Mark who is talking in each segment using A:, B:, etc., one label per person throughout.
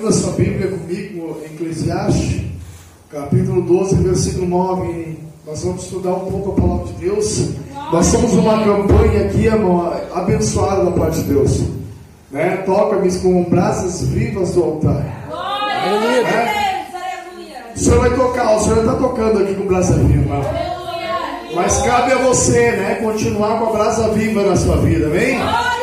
A: abrindo a sua Bíblia comigo em Eclesiastes, capítulo 12, versículo 9. Nós vamos estudar um pouco a palavra de Deus. Nós estamos numa campanha aqui abençoada da parte de Deus. Né? Toca-me com brasas vivas do altar.
B: Glória aleluia.
A: O Senhor vai tocar, o Senhor está tocando aqui com brasa viva.
B: Aleluia.
A: Mas cabe a você, né, continuar com a brasa viva na sua vida, amém?
B: Glória.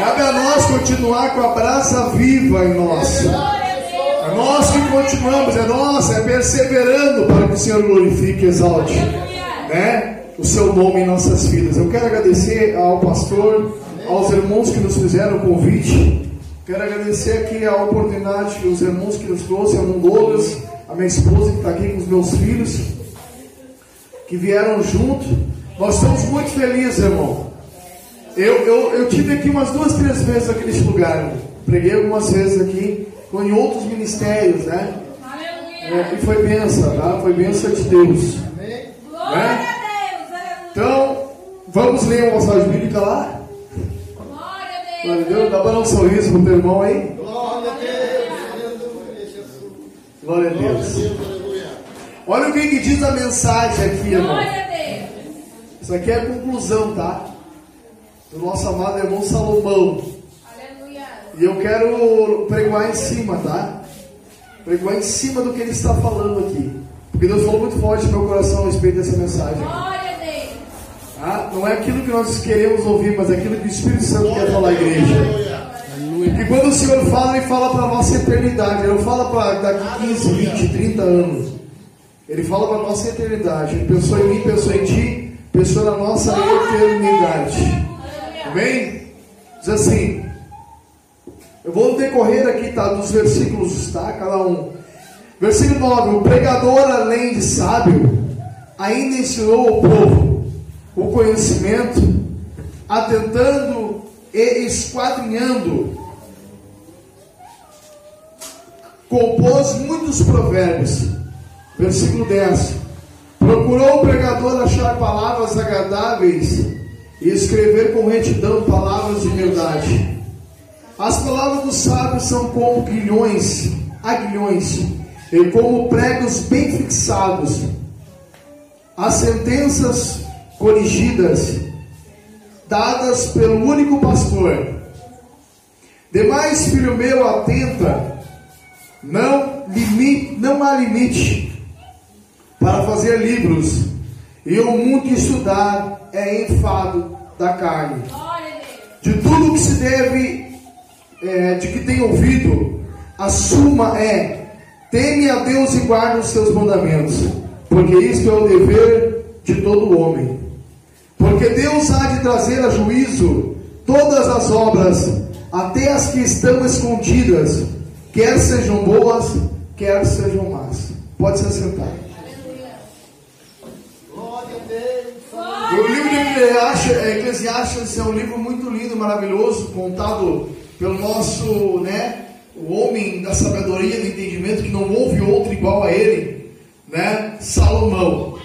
A: Cabe a nós continuar com a brasa viva em nós. É nós que continuamos, é nós, é perseverando para que o Senhor glorifique e exalte né, o seu nome em nossas vidas. Eu quero agradecer ao pastor, aos irmãos que nos fizeram o convite. Quero agradecer aqui a oportunidade que os irmãos que nos trouxeram, ao Douglas, a minha esposa que está aqui com os meus filhos, que vieram junto. Nós estamos muito felizes, irmão. Eu, eu, eu tive aqui umas duas, três vezes aqui nesse lugar. Preguei algumas vezes aqui, em outros ministérios, né? É, e foi benção, tá? Foi benção de Deus.
B: Glória a Deus, aleluia.
A: Então, vamos ler uma passagem bíblica lá?
B: Glória a
A: Glória a
B: Deus.
A: Deus. Dá para dar um sorriso pro teu irmão aí?
C: Glória a Deus.
A: Glória a
C: Glória a
A: Deus.
C: Deus.
A: Olha o que, que diz a mensagem aqui, irmão.
B: Glória a Deus.
A: Isso aqui é a conclusão, tá? Do nosso amado irmão Salomão.
B: Aleluia.
A: E eu quero pregoar em cima, tá? Pregoar em cima do que ele está falando aqui. Porque Deus falou muito forte no meu coração a respeito dessa mensagem.
B: Glória a Deus.
A: Tá? Não é aquilo que nós queremos ouvir, mas é aquilo que o Espírito Santo quer falar à igreja.
C: Aleluia.
A: Porque quando o Senhor fala, Ele fala para a nossa eternidade. Ele não fala para daqui 15, 20, 30 anos. Ele fala para a nossa eternidade. Ele pensou em mim, pensou em ti, pensou na nossa eternidade. Amém? Diz assim. Eu vou decorrer aqui, tá? Dos versículos, tá? Cada um. Versículo 9: O pregador, além de sábio, ainda ensinou ao povo o conhecimento, atentando e esquadrinhando. Compôs muitos provérbios. Versículo 10: Procurou o pregador achar palavras agradáveis e escrever com retidão palavras de verdade. As palavras dos sábios são como guilhões, aguilhões, e como pregos bem fixados. As sentenças corrigidas, dadas pelo único pastor. Demais, filho meu, atenta, não, limi, não há limite para fazer livros, e o muito estudar é enfado da carne de tudo que se deve, é, de que tem ouvido, a suma é: teme a Deus e guarde os seus mandamentos, porque isto é o dever de todo homem. Porque Deus há de trazer a juízo todas as obras, até as que estão escondidas, quer sejam boas, quer sejam más. Pode se assentar.
C: Glória a Deus.
A: O livro de Eclesiastes, é um livro muito lindo, maravilhoso, contado pelo nosso, né, o homem da sabedoria, do entendimento, que não houve outro igual a ele, né, Salomão.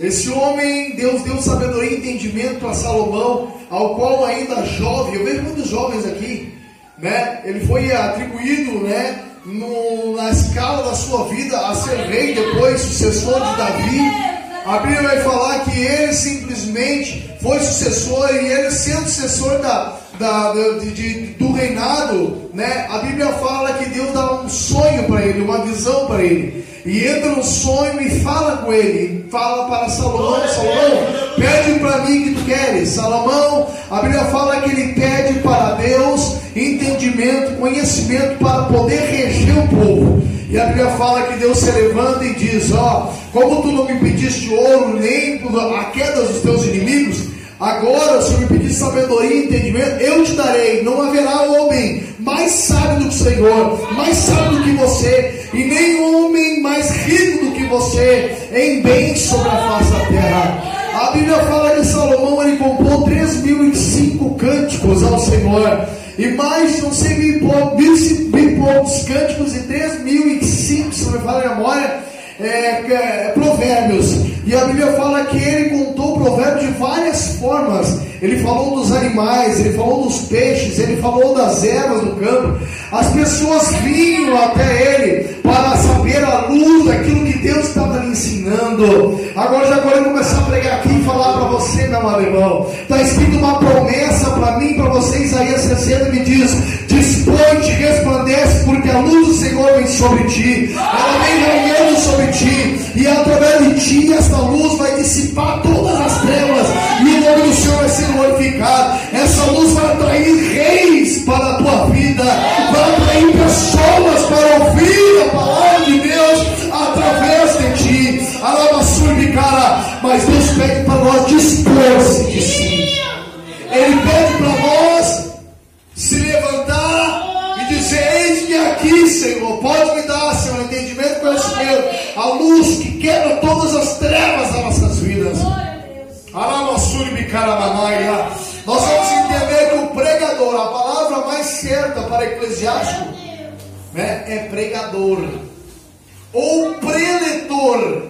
A: Esse homem, Deus deu sabedoria e entendimento a Salomão, ao qual ainda jovem, eu vejo muitos jovens aqui, né, ele foi atribuído, né, no- na escala da sua vida a ser rei, depois sucessor de Davi, a Bíblia vai falar que ele simplesmente foi sucessor e ele sendo sucessor da, da- da- de- de- do reinado, né? A Bíblia fala que Deus dá um sonho para ele, uma visão para ele. E entra no sonho e fala com ele, fala para Salomão, Salomão, pede para mim que tu queres. Salomão, a Bíblia fala que ele pede para Deus entendimento, conhecimento para poder reger o povo. E a Bíblia fala que Deus se levanta e diz: Ó, como tu não me pediste ouro, nem a queda dos teus inimigos, agora se me pediste sabedoria e entendimento, eu te darei. Não haverá homem mais sábio do que o Senhor, mais sábio do que você, e nem homem mais rico do que você em bens sobre a face da terra. A Bíblia fala que Salomão ele compôs 3.005 cânticos ao Senhor. E mais, não sei, mil e pou- mil cin- mil e poucos cânticos e 3.005, se não me fala a memória, é, é, provérbios. E a Bíblia fala que ele contou o provérbio de várias formas. Ele falou dos animais, ele falou dos peixes, ele falou das ervas do campo. As pessoas vinham até ele para saber a luz daquilo que Deus estava lhe ensinando. Agora já vou começar a pregar aqui e falar para você, meu irmão. Está escrito uma promessa para mim, para você, Isaías 60 me diz: Dispõe-te, resplandece, porque a luz do Senhor vem sobre ti. Ela vem reinando sobre ti, e através de ti esta luz vai dissipar todas as trevas, e o nome do Senhor vai ser glorificado. Essa luz vai atrair reis para a tua vida, vai atrair pessoas para ouvir a palavra de Deus através de ti. Alabassurbe, cara, mas Deus pede para nós dispor-se de si. Ele pede para todas as trevas das nossas vidas. Nós vamos entender que o pregador, a palavra mais certa para eclesiástico, né, é pregador. Ou preletor,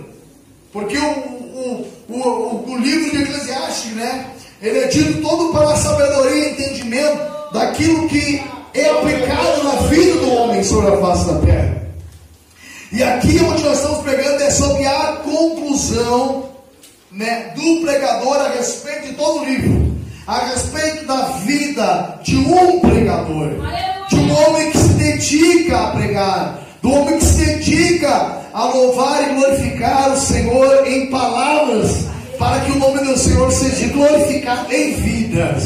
A: porque o, o, o, o, livro de Eclesiastes, né, ele é dito todo para a sabedoria e entendimento daquilo que é aplicado na vida do homem sobre a face da terra. E aqui onde nós estamos pregando é sobre a conclusão né, do pregador a respeito de todo o livro, a respeito da vida de um pregador, de um homem que se dedica a pregar, do homem que se dedica a louvar e glorificar o Senhor em palavras, para que o nome do Senhor seja glorificado em vidas.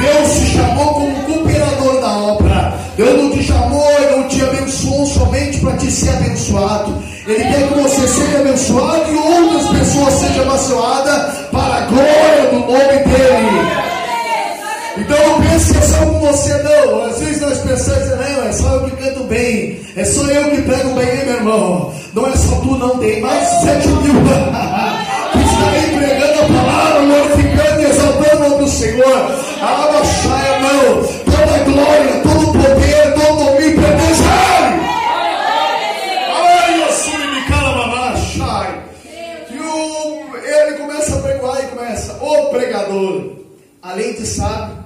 A: Deus te chamou como cooperador da obra. Deus não te chamou e não te abençoou somente para te ser abençoado. Ele quer que você seja abençoado e outras pessoas sejam abençoadas para a glória do nome dEle. Então não pense que é só com você, não. Às vezes nós pensamos, não, é só eu que canto bem, é só eu que prego bem, hein, meu irmão. Não é só tu, não, tem mais 7 mil que está aí pregando a palavra, glorificando e exaltando o nome do Senhor. Alabaxaia, não. Toda glória, todo além de sábio,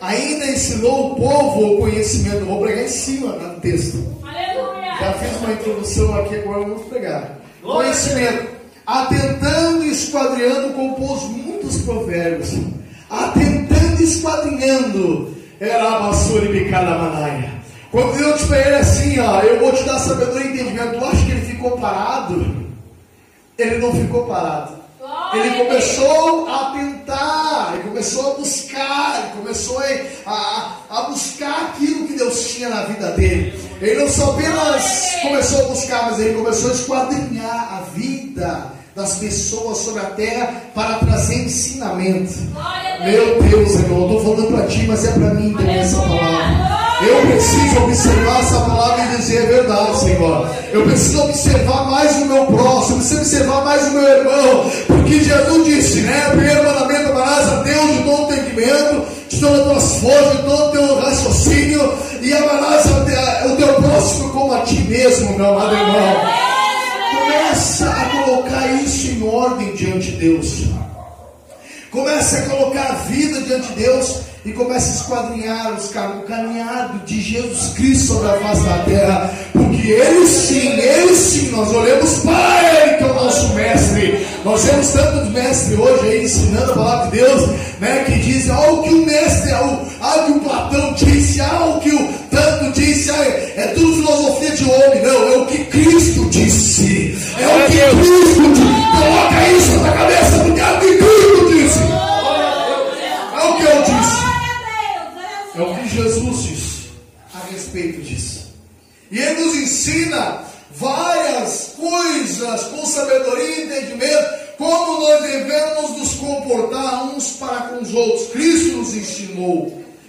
A: ainda ensinou o povo o conhecimento. Eu vou pregar em cima no texto.
B: Aleluia.
A: Já fiz uma introdução aqui, agora vamos pregar. Conhecimento. Atentando e esquadrinhando, compôs muitos provérbios. Atentando e esquadrinhando. Era a basura e bicada manaia. Quando Deus disse para ele assim, ó, eu vou te dar sabedoria e entendimento. Tu acha que ele ficou parado? Ele não ficou parado. Ele começou a tentar, ele começou a buscar, ele começou a, a, a buscar aquilo que Deus tinha na vida dele. Ele não só apenas começou a buscar, mas ele começou a esquadrinhar a vida das pessoas sobre a terra para trazer ensinamento. Meu Deus, irmão, eu estou falando para ti, mas é para mim também essa palavra. Eu preciso observar essa palavra e dizer a verdade, Senhor. Eu preciso observar mais o meu próximo, preciso observar mais o meu irmão, porque Jesus disse, né? Primeiro mandamento, amarás a Deus de todo o entendimento, de todas as tuas forças, de todo o teu raciocínio, e amarás o teu próximo como a ti mesmo, meu amado irmão. Começa a colocar isso em ordem diante de Deus. Comece a colocar a vida diante de Deus e comece a esquadrinhar os cam- o caminhado de Jesus Cristo sobre a face da terra, porque Ele sim, Ele sim, nós olhamos para Ele que é o nosso mestre. Nós temos tantos mestres hoje aí ensinando a palavra de Deus, né, que dizem algo que o mestre, algo, algo que o Platão disse, algo que o tanto disse, ah, é tudo filosofia de homem, não, é o que Cristo disse, é o que Cristo disse. Coloca isso na cabeça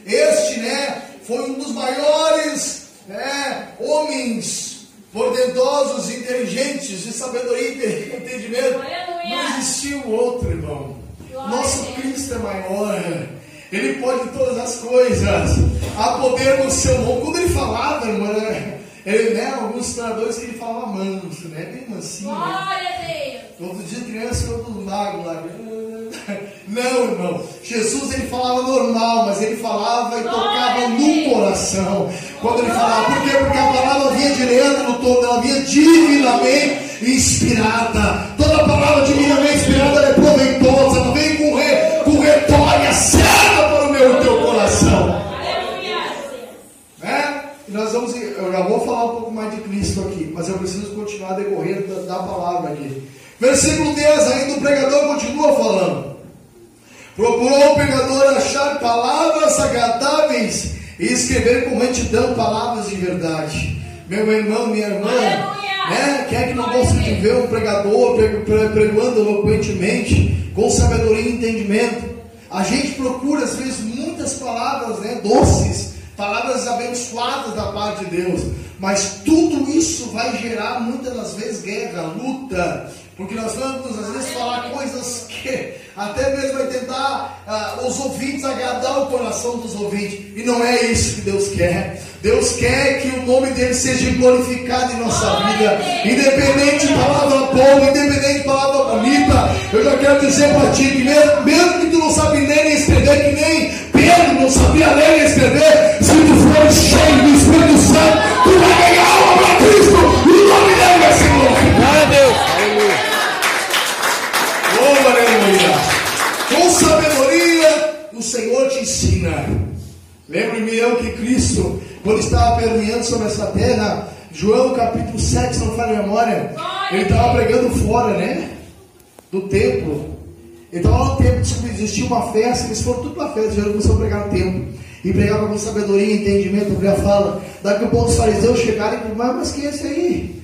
A: Este, né, foi um dos maiores né, homens portentosos, inteligentes, de sabedoria e entendimento. Não existiu outro, irmão. Nosso
B: a.
A: Cristo é maior. Ele pode todas as coisas. Há poder no seu nome. Quando ele falava, irmão, era- ele, né, alguns historiadores que ele falava manso, né? Bem mansinho. né?
B: Glória a Deus.
A: Todo dia criança ficou tudo mago lá. Não, irmão. Jesus ele falava normal, mas ele falava e tocava no coração. Quando ele falava, por quê? Porque a palavra vinha direto no todo, ela vinha divinamente inspirada. Toda palavra divinamente inspirada ela é proveitosa, ela vem com, re, com retória certa para o meu e teu coração. Né? E nós vamos, eu já vou falar um pouco mais de Cristo aqui, mas eu preciso continuar decorrendo da, da palavra aqui. Versículo 10, ainda o pregador continua falando. Procurou o pregador achar palavras agradáveis e escrever com retidão palavras de verdade. Meu irmão, minha irmã, né? Quem é que não gosta de ver um pregador pregando eloquentemente, com sabedoria e entendimento? A gente procura, às vezes, muitas palavras né, doces, palavras abençoadas da parte de Deus, mas tudo isso vai gerar muitas das vezes guerra, luta, porque nós vamos às vezes falar coisas que até mesmo vai tentar uh, os ouvintes agradar o coração dos ouvintes. E não é isso que Deus quer. Deus quer que o nome dele seja glorificado em nossa vida. Independente de palavra boa, independente de palavra bonita. Eu já quero dizer para ti que mesmo, mesmo que tu não sabe ler nem escrever, que nem Pedro não sabia ler nem escrever, se tu for cheio do Espírito Santo, tu vai ensina. Lembre-me eu que Cristo, quando estava permeando sobre essa terra, João capítulo 7, se não a memória, ele estava pregando fora, né? Do templo. Então, no templo, existia uma festa, eles foram tudo para a festa, Jesus começou a pregar no templo. E pregava com sabedoria e entendimento, a Bíblia fala. Daqui a pouco os fariseus chegaram e falaram, mas quem é esse aí?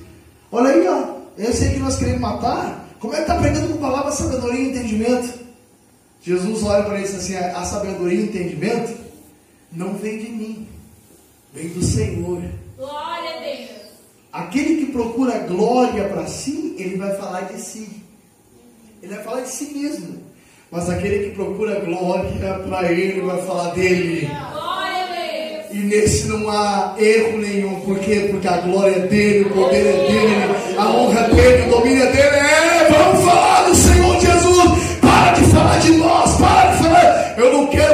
A: Olha aí, ó. Esse aí que nós queremos matar. Como é que está pregando com palavra sabedoria e entendimento? Jesus olha para ele e diz assim: a sabedoria e entendimento não vem de mim, vem do Senhor.
B: Glória a Deus.
A: Aquele que procura glória para si, ele vai falar de si. Ele vai falar de si mesmo. Mas aquele que procura glória para ele vai falar dele.
B: Glória a Deus.
A: E nesse não há erro nenhum. Por quê? Porque a glória é dele, o poder é dele, a honra é dele, o domínio é dele. É, vamos falar do Senhor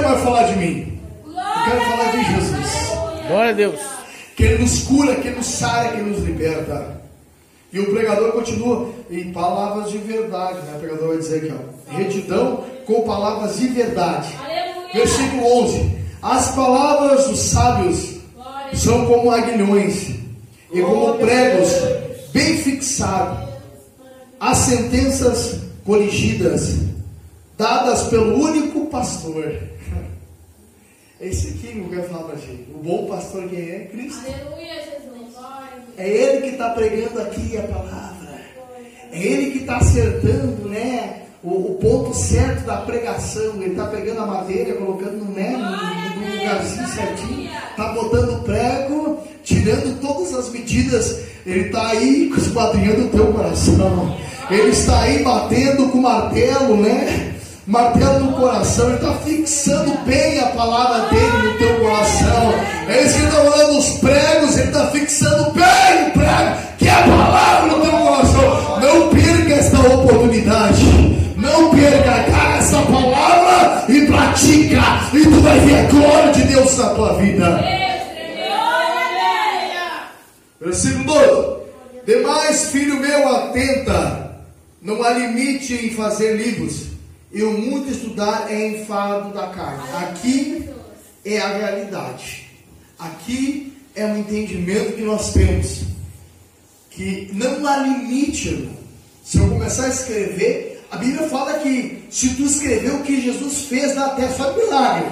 A: mais falar de mim. Eu quero falar de Jesus.
D: Glória a Deus.
A: Que Ele nos cura, que Ele nos sara, que Ele nos liberta. E o pregador continua em palavras de verdade, né? O pregador vai dizer aqui, ó. Retidão com palavras de verdade.
B: Aleluia.
A: Versículo 11: As palavras dos sábios
B: Glória.
A: são como aguilhões e como pregos bem fixados. As sentenças corrigidas, dadas pelo único pastor. É esse aqui que eu quero falar pra gente. O bom pastor quem é? Cristo.
B: Aleluia, Jesus.
A: É Ele que está pregando aqui a palavra. É Ele que está acertando, né? O, o ponto certo da pregação. Ele está pegando a madeira, colocando no, no, no lugarzinho certinho. Está botando o prego, tirando todas as medidas. Ele está aí esquadrinhando o teu coração. Ele está aí batendo com martelo, né? Martelo no coração, ele está fixando bem a palavra dele no teu coração. É isso que ele está os pregos, ele está fixando bem o prego, que é a palavra no teu coração. Não perca esta oportunidade. Não perca, agarra essa palavra e pratica. E tu vai ver a glória de Deus na tua vida. Versículo 12. Demais, filho meu, atenta. Não há limite em fazer livros. E o muito estudar é enfado da carne. Aqui é a realidade. Aqui é o entendimento que nós temos. Que não há limite, irmão. Se eu começar a escrever, a Bíblia fala que se tu escrever o que Jesus fez na terra, só de milagre.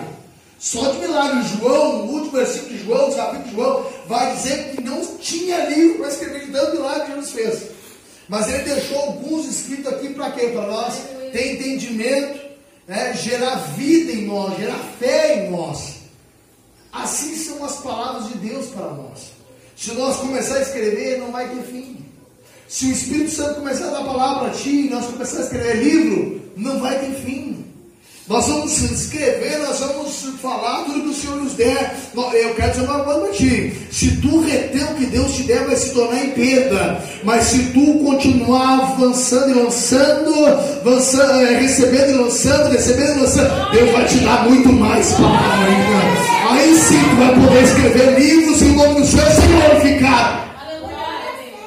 A: Só de milagre. João, no último versículo de João, no capítulo de João, vai dizer que não tinha livro para escrever de tanto milagre que Jesus fez. Mas ele deixou alguns escritos aqui para quê? Para nós ter entendimento, né? gerar vida em nós, gerar fé em nós. Assim são as palavras de Deus para nós. Se nós começar a escrever, não vai ter fim. Se o Espírito Santo começar a dar palavra a ti, nós começar a escrever livro, não vai ter fim. Nós vamos escrever, nós vamos falar tudo que o Senhor nos der, eu quero dizer uma coisa para ti. Se tu reter o que Deus te der, vai se tornar em perda. Mas se tu continuar avançando e lançando, avançando, eh, recebendo e lançando, recebendo e lançando, Deus vai te dar muito mais palavra ainda. Aí sim tu vai poder escrever livros e o nome do Senhor ser glorificado.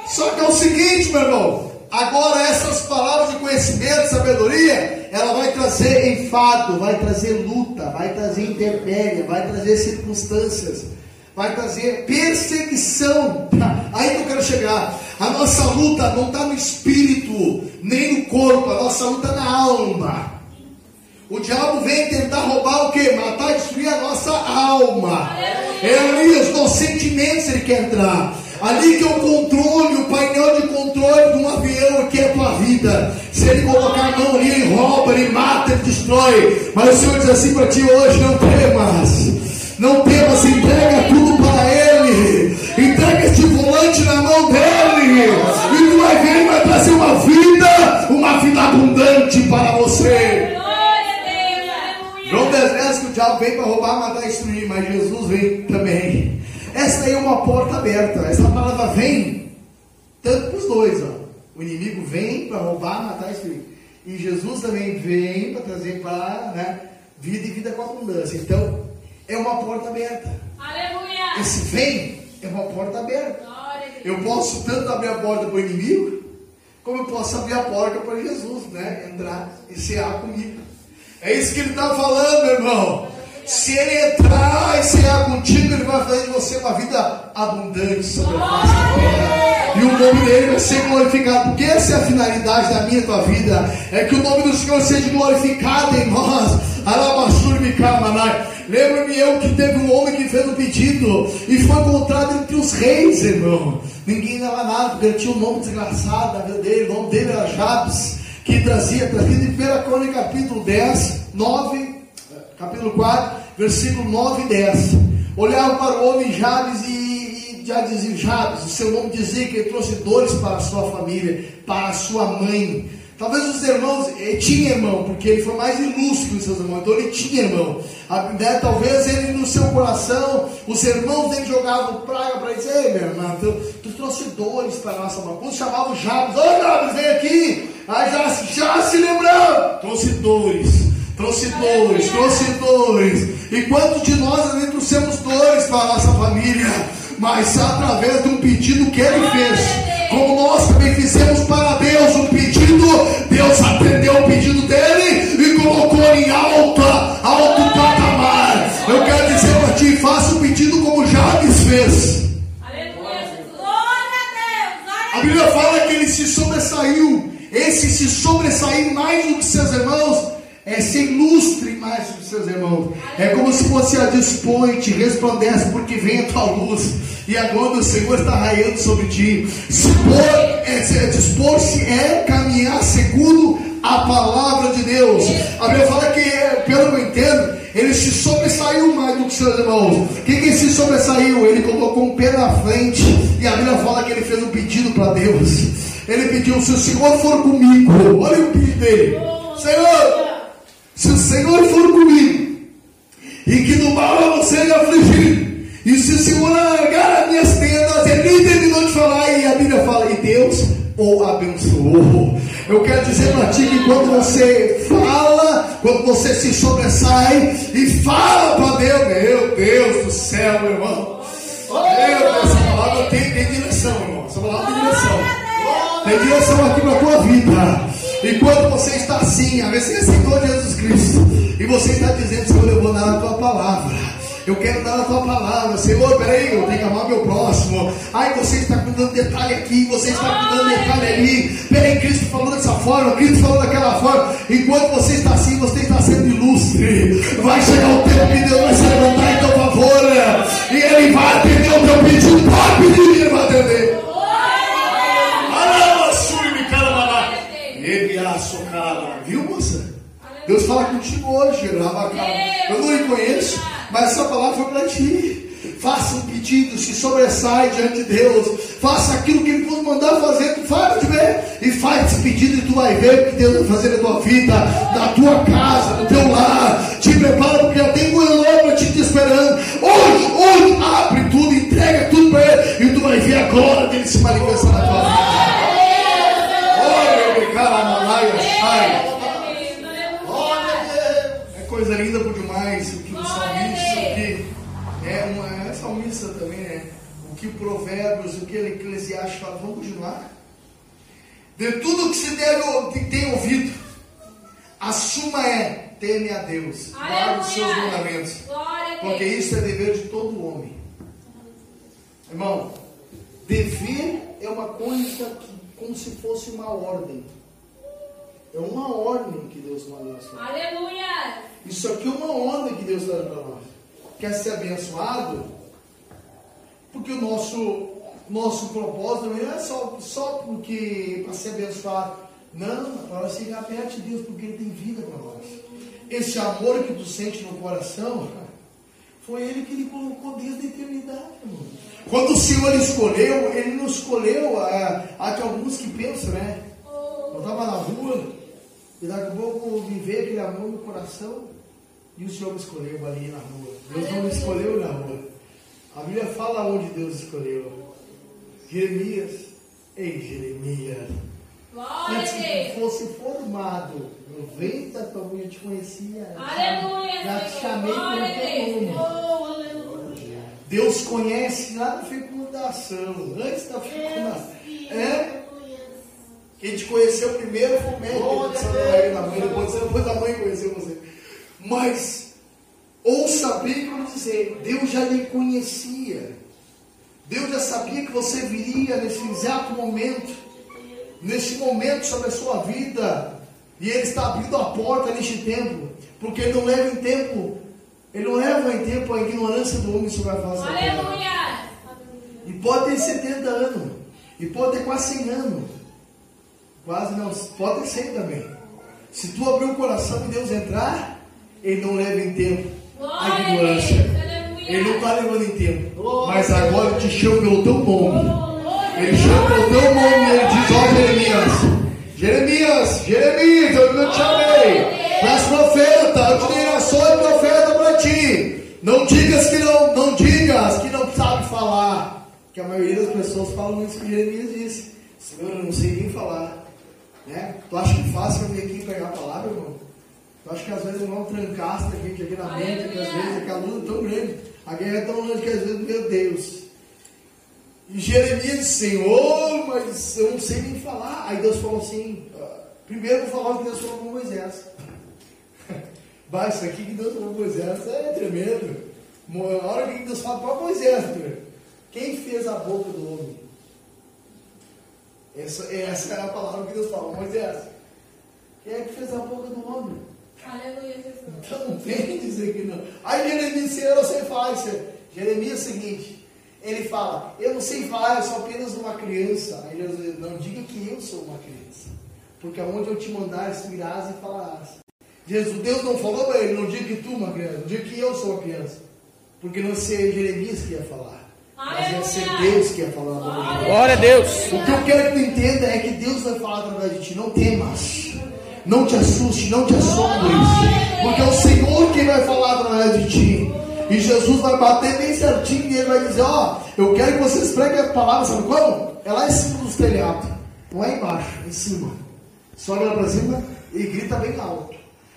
A: Só que é o seguinte, meu irmão. Agora essas palavras de conhecimento, sabedoria, ela vai trazer enfado, vai trazer luta, vai trazer intempéria, vai trazer circunstâncias, vai trazer perseguição. Aí que eu quero chegar. A nossa luta não está no espírito, nem no corpo, a nossa luta na alma. O diabo vem tentar roubar o quê? Matar e destruir a nossa alma. É ali os nossos sentimentos ele quer entrar. Ali que é o controle, o painel de controle de vida. Se ele colocar a mão ali, ele rouba, ele mata, ele destrói. Mas o Senhor diz assim para ti hoje: não temas. Não temas, entrega tudo para Ele. Entrega este volante na mão dele. E tu vai ver, ele vai trazer uma vida, uma vida abundante para você. João 10 vezes que o diabo vem para roubar, matar e destruir, mas Jesus vem também. Essa aí é uma porta aberta. Essa palavra vem tanto para os dois. Ó. O inimigo vem para roubar, matar e destruir. E Jesus também vem para trazer para né, vida e vida com abundância. Então, é uma porta aberta.
B: Aleluia.
A: Esse vem é uma porta aberta. Eu posso tanto abrir a porta para o inimigo, como eu posso abrir a porta para Jesus, né? Entrar e cear comigo. É isso que ele está falando, irmão. Se ele entrar e cear contigo, ele vai fazer de você uma vida abundante sobre a face da terra. E o nome dele vai ser glorificado. Porque essa é a finalidade da minha tua vida. É que o nome do Senhor seja glorificado em nós. Alabassur Mikamanai. Lembra-me eu que teve um homem que fez um pedido e foi encontrado entre os reis, irmão. Ninguém dava nada, porque ele tinha um nome desgraçado na vida dele. O nome dele era Jabes, que trazia, trazido em 1 Crônica, capítulo 10, 9, capítulo 4, versículo 9 e 10. Olhava para o homem Jabes e, e já dizia Jabes, o seu nome dizia que ele trouxe dores para a sua família, para a sua mãe. Talvez os irmãos, ele tinha irmão, porque ele foi mais ilustre que os seus irmãos, então ele tinha irmão. Né, talvez ele no seu coração, os irmãos dele jogavam praga para dizer, ei meu irmão, tu, tu trouxe dores para a nossa mão. Quando chamava o Jabes, ô Jabes, vem aqui. Aí já, já se lembrou, trouxe dores. Trouxe dores, trouxe dores. E quantos de nós ali trouxemos dores para a nossa família? Mas através de um pedido que ele fez, como nós também fizemos para Deus um pedido, Deus atendeu o pedido dele e colocou em alta, alto patamar. Eu quero dizer para ti, faça o pedido como Jabes fez.
B: A
A: Bíblia fala que ele se sobressaiu. Esse se sobressair mais do que seus irmãos é ser ilustre mais que seus irmãos. É como se fosse a dispõe-te, resplandece, porque vem a tua luz. E agora o Senhor está raiando sobre ti. Se é, se- dispor-se é caminhar segundo a palavra de Deus. A Bíblia fala que, pelo que eu entendo, ele se sobressaiu mais do que seus irmãos. Quem que se sobressaiu? Ele colocou um pé na frente. E a Bíblia fala que ele fez um pedido para Deus. Ele pediu: se o Senhor for comigo, olha o pedido dele: Senhor, se Senhor for comigo, e que no mal eu não seja afligido, e se o Senhor largar as minhas tendas, ele terminou de falar, e a Bíblia fala: e Deus o abençoou. Eu quero dizer para ti que quando você fala, quando você se sobressai e fala para Deus, meu Deus do céu, meu irmão. Meu Deus, essa palavra tem, tem direção, irmão. Essa palavra tem direção. Tem direção aqui para a tua vida. E quando você está assim, a você aceitou Jesus Cristo, e você está dizendo, Senhor, eu vou dar a tua palavra. Eu quero dar a tua palavra, Senhor, peraí, eu tenho que amar meu próximo. Ai, você está cuidando de detalhe aqui, você está cuidando de detalhe ali. Peraí, Cristo falou dessa forma, Cristo falou daquela forma. Enquanto você está assim, você está sendo ilustre. Vai chegar o tempo que Deus vai se levantar em teu favor. E Ele vai atender o teu pedido. fala contigo hoje, Eu não reconheço, conheço, mas essa palavra foi para ti. Faça um pedido, se sobressai diante de Deus. Faça aquilo que Ele for mandar fazer. Tu faz de ver e faz esse pedido e tu vai ver o que Deus vai fazer na tua vida, na tua casa, no teu lar. Te prepara porque eu tenho um obra te, esperando. Hoje, hoje, abre tudo, entrega tudo para Ele e tu vai ver a glória dele se manifestar na tua vida. Olha, sai esperando. linda por demais o que o salmista, o que é uma é salmista também, né? O que o Provérbios, o que Eclesiastes fala. Vamos continuar? De tudo que se deve, que tem ouvido, a suma é teme a Deus, guarde os seus mandamentos, porque isso é dever de todo homem. Irmão, dever é uma coisa que, como se fosse uma ordem. É uma ordem que Deus manda vida.
B: Aleluia.
A: Isso aqui é uma ordem que Deus dá para nós. Quer ser abençoado? Porque o nosso, nosso propósito não é só, só porque para ser abençoado. Não, para chegar perto de Deus, porque Ele tem vida para nós. Esse amor que tu sente no coração, foi Ele que Ele colocou desde a eternidade, irmão. Quando o Senhor escolheu, Ele não escolheu. ah, Há de alguns que pensam, né? Eu estava na rua, e daqui a pouco me veio aquele amor no coração, e o Senhor me escolheu ali na rua. Deus não me escolheu na rua. A Bíblia fala onde Deus escolheu. Jeremias, ei Jeremias,
B: Glória
A: antes que tu fosse formado, no ventre da tua mãe eu te conhecia.
B: Aleluia,
A: Já te chamei pelo teu
B: Deus.
A: nome. Deus conhece lá na fecundação, antes da fecundação. É? Quem te conheceu primeiro foi o médico
C: Glória
A: que
C: a
A: você
C: Deus.
A: barriga da mãe, depois, depois a mãe conheceu você. Mas, ouça bem o que eu vou dizer, Deus já lhe conhecia. Deus já sabia que você viria nesse exato momento, nesse momento sobre a sua vida, e Ele está abrindo a porta neste tempo, porque Ele não leva em tempo, Ele não leva em tempo a ignorância do homem sobre a face da.
B: Aleluia.
A: E pode ter 70 anos. E pode ter quase 100 anos. Quase não. Pode 100 também. Se tu abrir o coração e Deus entrar, Ele não leva em tempo a
B: a
A: ignorância. Ele não está levando em tempo. Mas
C: a
A: agora te chama pelo teu nome. Ele chama pelo teu nome e Ele diz, ó Jeremias. Jeremias, Jeremias, eu não te chamei. És profeta, eu te dei nação e profeta para ti. Não digas que não, não digas que não sabe falar. Que a maioria das pessoas falam isso que Jeremias disse. Senhor, eu não sei nem falar. Né? Tu acha que fácil eu vir aqui pegar a palavra, irmão? Tu acha que às vezes não trancasse a gente aqui na mente, que às vezes aquela luta é tão grande. A guerra é tão grande que às vezes, meu Deus. E Jeremias disse, Senhor, mas eu não sei nem falar. Aí Deus falou assim, primeiro eu vou falar o que Deus falou com Moisés. Vai, isso aqui que Deus falou com Moisés é tremendo. A hora que Deus fala para Moisés. Quem fez a boca do homem? Essa, essa é a palavra que Deus falou, Moisés. Quem é que fez a boca do homem?
B: Aleluia, Jesus.
A: Então não tem dizer que não. Aí Jeremias disse, eu não sei falar isso. Jeremias é o seguinte, ele fala, eu não sei falar, eu sou apenas uma criança. Aí Deus diz, não diga que eu sou uma criança. Porque aonde eu te mandar, tu irás e falarás. Jesus, Deus não falou para ele, não diga que tu uma criança, não diga que eu sou uma criança. Porque não ia ser Jeremias que ia falar. Mas ia ser
B: Aleluia.
A: Deus que ia falar dele.
D: Glória a Deus.
A: O que eu quero que tu entenda é que Deus vai falar através de ti. Não temas. Não te assuste, não te assombres. Porque é o Senhor quem vai falar através de ti. E Jesus vai bater bem certinho e ele vai dizer: Ó, eu quero que vocês preguem a palavra, sabe como? É lá em cima dos telhados. Não é embaixo, é em cima. Só olha para cima e grita bem alto.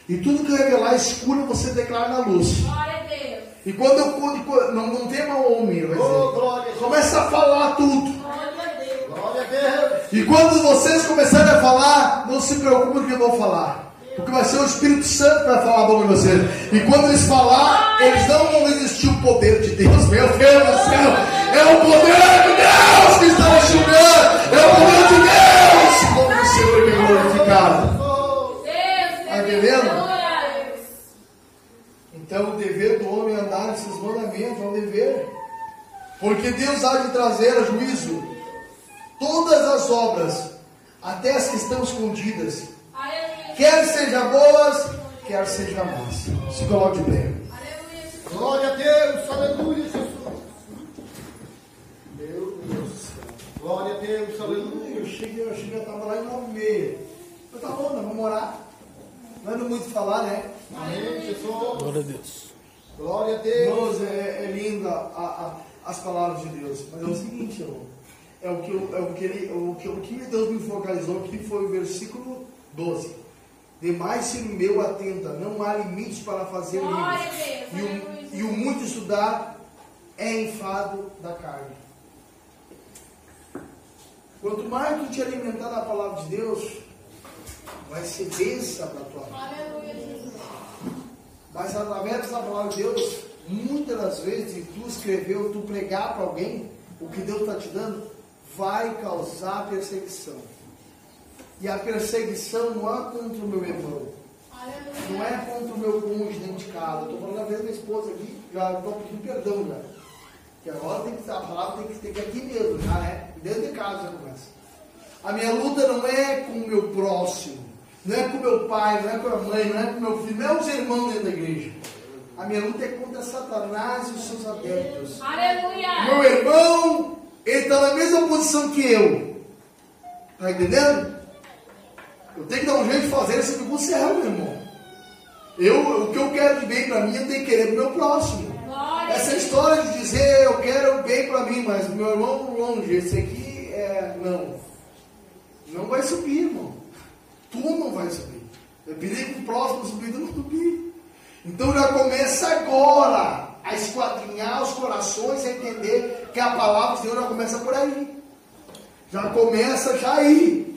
A: E tudo que revelar escuro você declara na luz.
B: Glória.
A: E quando eu não, não tema homem, ele vai
C: Oh, Deus.
A: Começa a falar tudo.
B: Glória a Deus.
C: Glória a Deus.
A: E quando vocês começarem a falar, não se preocupem com o que eu vou falar. Porque vai ser o Espírito Santo que vai falar a boca de vocês. E quando eles falar, eles não vão resistir o poder de Deus. Meu Deus do céu! É o poder de Deus que está chegando! É o poder de Deus! Como o Senhor é glorificado.
C: Oh,
B: Deus.
A: Tá entendendo? Então o dever do homem é andar nesses mandamentos, é um dever. Porque Deus há de trazer a juízo todas as obras, até as que estão escondidas,
B: Aleluia.
A: quer sejam boas, quer sejam más. Se coloque.
B: Aleluia. Jesus.
C: glória a Deus. Aleluia, Jesus. Meu Deus do céu. Glória a Deus. Aleluia.
A: Eu cheguei, eu cheguei, eu estava lá em nove e meia. Eu tá bom, vamos morar. Não é muito falar, né?
C: Amém, Jesus.
D: Glória a Deus.
C: Glória a Deus.
A: Irmãos, é, é linda a- a- as palavras de Deus. Mas é o seguinte, irmão. É o que, eu- é o que, ele, o que, o que Deus me focalizou aqui foi o versículo 12. Demais se o meu atenta, não há limites para fazer
B: Glória
A: livros.
B: a Deus,
A: E e o muito estudar é enfado da carne. Quanto mais tu te alimentar da palavra de Deus, vai ser bênção para a tua vida.
B: Aleluia, Jesus.
A: Mas através dessa palavra de Deus, muitas das vezes, tu escreveu, tu pregar para alguém, o que Deus está te dando, vai causar perseguição. E a perseguição não é contra o meu irmão, não é contra o meu cônjuge dentro de casa. Estou falando da vez da minha esposa aqui, já estou pedindo perdão já. Porque agora tem que, a palavra tem que ter que aqui mesmo, já né? Dentro de casa já começa. A minha luta não é com o meu próximo, não é com meu pai, não é com a mãe, não é com meu filho, não é os irmãos dentro da igreja. A minha luta é contra Satanás e os seus adeptos.
B: Aleluia.
A: Meu irmão, ele está na mesma posição que eu. Está entendendo? Eu tenho que dar um jeito de fazer esse curso certo, meu irmão. Eu, o que eu quero de bem para mim, eu tenho que querer para o meu próximo.
B: Glória
A: Essa história de dizer eu quero bem para mim, mas meu irmão longe, esse aqui é. Não. Não vai subir, irmão. Tu não vai subir. Eu pedi para o próximo subir, tu não subir. Então já começa agora a esquadrinhar os corações, a entender que a palavra do Senhor já começa por aí. Já começa já aí.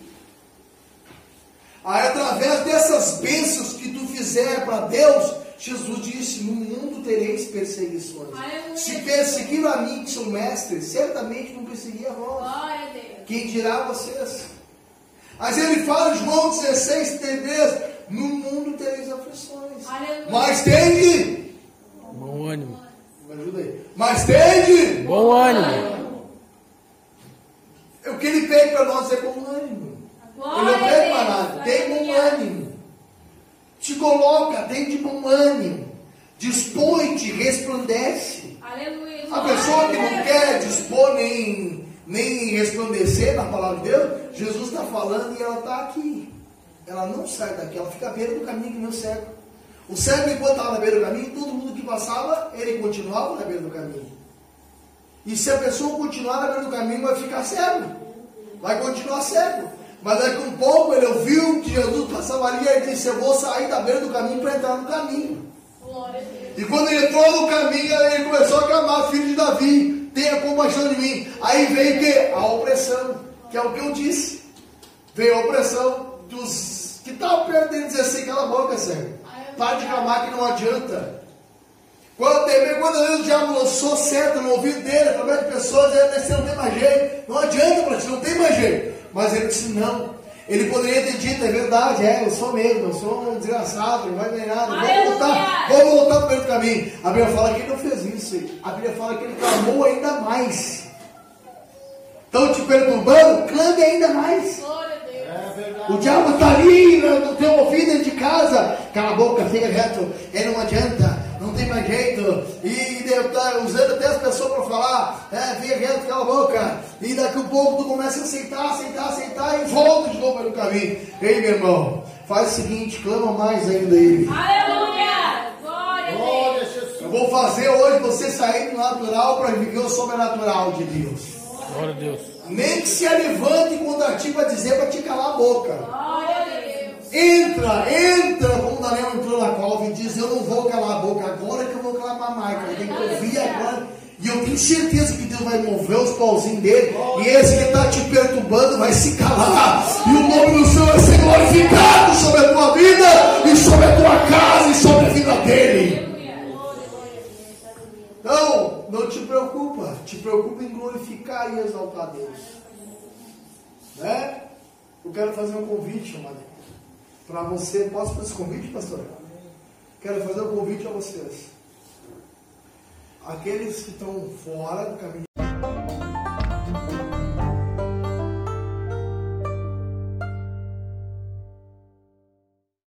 A: Aí, através dessas bênçãos que tu fizer para Deus, Jesus disse: No mundo tereis perseguições. Se perseguir a mim, que sou mestre, certamente não perseguir a vós.
B: A.
A: Quem dirá vocês? Mas ele fala em João 16, 33, no mundo tereis aflições.
B: Aleluia.
A: Mas tende,
D: Bom ânimo.
A: me ajuda aí. Mas tende,
D: Bom ânimo.
A: o que ele pede para nós é bom ânimo. Ele não pede para nada, tem bom ânimo. Te coloca, tem de bom ânimo. Dispõe-te, resplandece.
B: Aleluia.
A: A pessoa que
B: Glória
A: não quer dispor nem, nem resplandecer na palavra de Deus, Jesus está falando e ela está aqui. Ela não sai daqui, ela fica à beira do caminho que nem o cego. O cego, enquanto estava na beira do caminho, todo mundo que passava, ele continuava na beira do caminho. E se a pessoa continuar na beira do caminho, vai ficar cego. Vai continuar cego. Mas daqui um pouco ele ouviu que Jesus passava ali e ele disse: Eu vou sair da beira do caminho para entrar no caminho. E quando ele entrou no caminho, ele começou a clamar, filho de Davi, tenha compaixão de mim. Aí veio o quê? A opressão, que é o que eu disse. Veio a opressão dos que estavam perto dele dizer assim, cala a boca, Senhor. Para de clamar que não adianta. Quando, teve- quando o diabo lançou certo no ouvido dele, através de pessoas, ele disse, não tem mais jeito, não adianta para ti, não tem mais jeito. Mas ele disse, não. Ele poderia ter dito, é verdade, é, eu sou mesmo, eu sou um desgraçado, não vai ganhar nada, vou voltar, vou voltar para o mesmo caminho. A Bíblia fala que ele não fez isso, a Bíblia fala que ele clamou ainda mais. Estão te perturbando? Clame ainda mais.
B: Glória a Deus.
C: É.
A: O diabo está ali no teu ouvido de casa. Cala a boca, fica reto. É, não adianta, não tem mais jeito. E está usando até as pessoas para falar. É, fica reto, cala a boca. E daqui a pouco tu começa a aceitar, aceitar, aceitar e volta de novo para o caminho. Ei, meu irmão, faz o seguinte, clama mais ainda ele.
B: Aleluia. Glória a
C: Glória a
B: Deus.
C: Jesus.
A: Eu vou fazer hoje você sair do natural para viver o sobrenatural de Deus.
D: Glória a Deus.
A: Nem que se levante contra ti para dizer para te calar a boca.
B: Glória a Deus.
A: Entra, entra, Daniel entrou e diz: Eu não vou calar a boca agora que eu vou clamar mais, eu tenho que ouvir agora. E eu tenho certeza que Deus vai mover os pauzinhos dele. E esse que está te perturbando vai se calar. E o nome do Senhor vai ser glorificado sobre a tua vida, e sobre a tua casa, e sobre a vida dele. Então, não te preocupa, te preocupa em glorificar e exaltar Deus. Né? Eu quero fazer um convite, amado, para você. Posso fazer esse convite, pastor? Quero fazer um convite a vocês. Aqueles que estão fora do caminho.